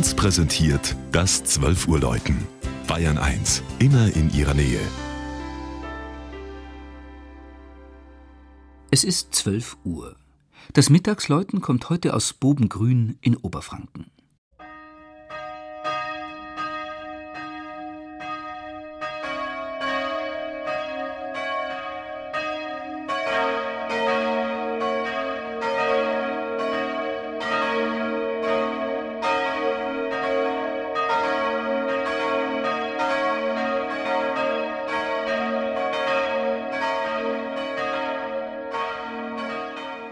1 präsentiert das 12 Uhr Läuten. Bayern 1, immer in ihrer Nähe. Es ist 12 Uhr. Das Mittagsläuten kommt heute aus Bobengrün in Oberfranken.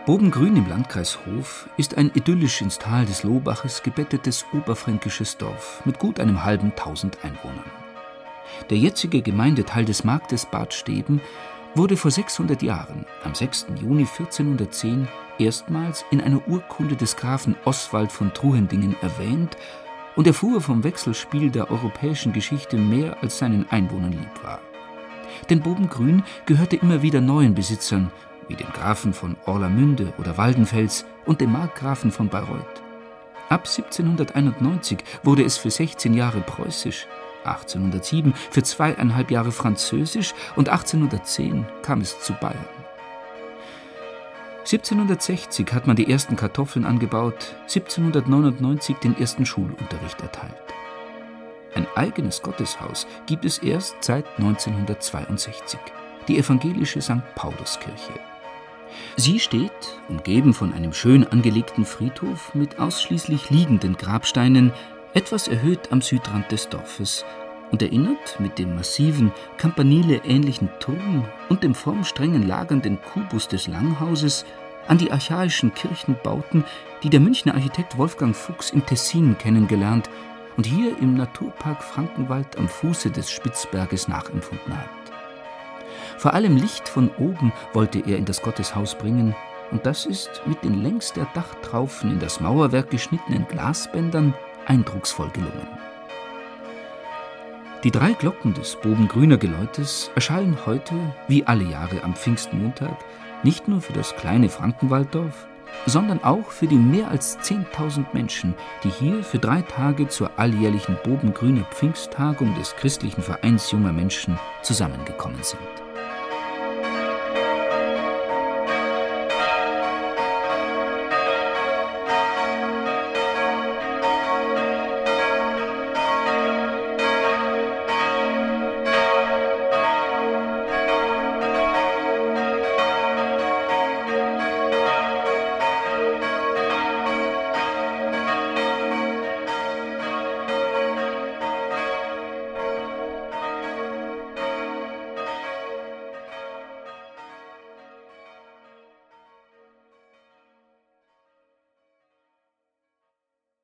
Bobengrün im Landkreis Hof ist ein idyllisch ins Tal des Lohbaches gebettetes oberfränkisches Dorf mit gut einem halben Tausend Einwohnern. Der jetzige Gemeindeteil des Marktes Bad Steben wurde vor 600 Jahren, am 6. Juni 1410, erstmals in einer Urkunde des Grafen Oswald von Truhendingen erwähnt und erfuhr vom Wechselspiel der europäischen Geschichte mehr als seinen Einwohnern lieb war. Denn Bobengrün gehörte immer wieder neuen Besitzern wie dem Grafen von Orlamünde oder Waldenfels und dem Markgrafen von Bayreuth. Ab 1791 wurde es für 16 Jahre preußisch, 1807 für zweieinhalb Jahre französisch und 1810 kam es zu Bayern. 1760 hat man die ersten Kartoffeln angebaut, 1799 den ersten Schulunterricht erteilt. Ein eigenes Gotteshaus gibt es erst seit 1962, die evangelische St. Pauluskirche. Sie steht, umgeben von einem schön angelegten Friedhof mit ausschließlich liegenden Grabsteinen, etwas erhöht am Südrand des Dorfes und erinnert mit dem massiven, Campanile-ähnlichen Turm und dem formstrengen lagernden Kubus des Langhauses an die archaischen Kirchenbauten, die der Münchner Architekt Wolfgang Fuchs im Tessin kennengelernt und hier im Naturpark Frankenwald am Fuße des Spitzberges nachempfunden hat. Vor allem Licht von oben wollte er in das Gotteshaus bringen, und das ist mit den längs der Dachtraufen in das Mauerwerk geschnittenen Glasbändern eindrucksvoll gelungen. Die drei Glocken des Bobengrüner Geläutes erschallen heute, wie alle Jahre am Pfingstmontag, nicht nur für das kleine Frankenwalddorf, sondern auch für die mehr als 10.000 Menschen, die hier für drei Tage zur alljährlichen Bobengrüner Pfingsttagung des christlichen Vereins junger Menschen zusammengekommen sind.